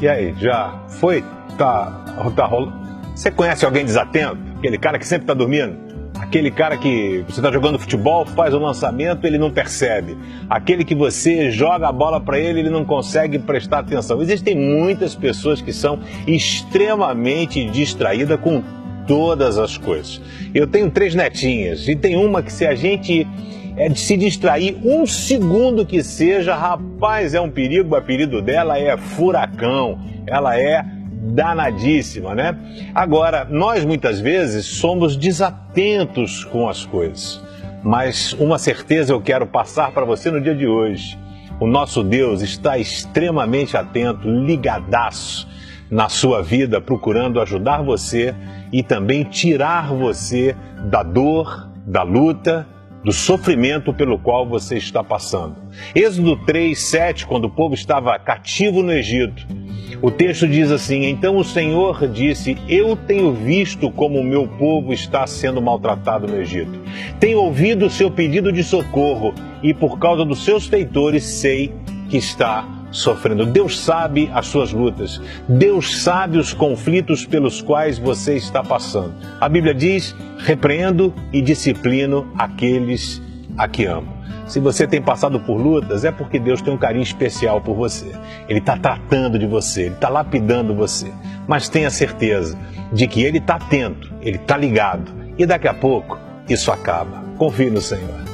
E aí, já foi? Tá, tá rolando? Você conhece alguém desatento? Aquele cara que sempre tá dormindo? Aquele cara que você está jogando futebol, faz o lançamento, ele não percebe. Aquele que você joga a bola para ele, ele não consegue prestar atenção. Existem muitas pessoas que são extremamente distraídas com todas as coisas. Eu tenho três netinhas e tem uma que se a gente é de se distrair um segundo que seja, rapaz, é um perigo. O apelido dela é furacão. Ela é danadíssima, né? Agora, nós muitas vezes somos desatentos com as coisas, mas uma certeza eu quero passar para você no dia de hoje. O nosso Deus está extremamente atento, ligadaço na sua vida, procurando ajudar você e também tirar você da dor, da luta, do sofrimento pelo qual você está passando. Êxodo 3, 7, quando o povo estava cativo no Egito, o texto diz assim: Então o Senhor disse: Eu tenho visto como o meu povo está sendo maltratado no Egito. Tenho ouvido o seu pedido de socorro e por causa dos seus feitores sei que está sofrendo. Deus sabe as suas lutas. Deus sabe os conflitos pelos quais você está passando. A Bíblia diz: repreendo e disciplino aqueles a que amo. Se você tem passado por lutas, é porque Deus tem um carinho especial por você. Ele está tratando de você, Ele está lapidando você. Mas tenha certeza de que Ele está atento, Ele está ligado. E daqui a pouco isso acaba. Confie no Senhor.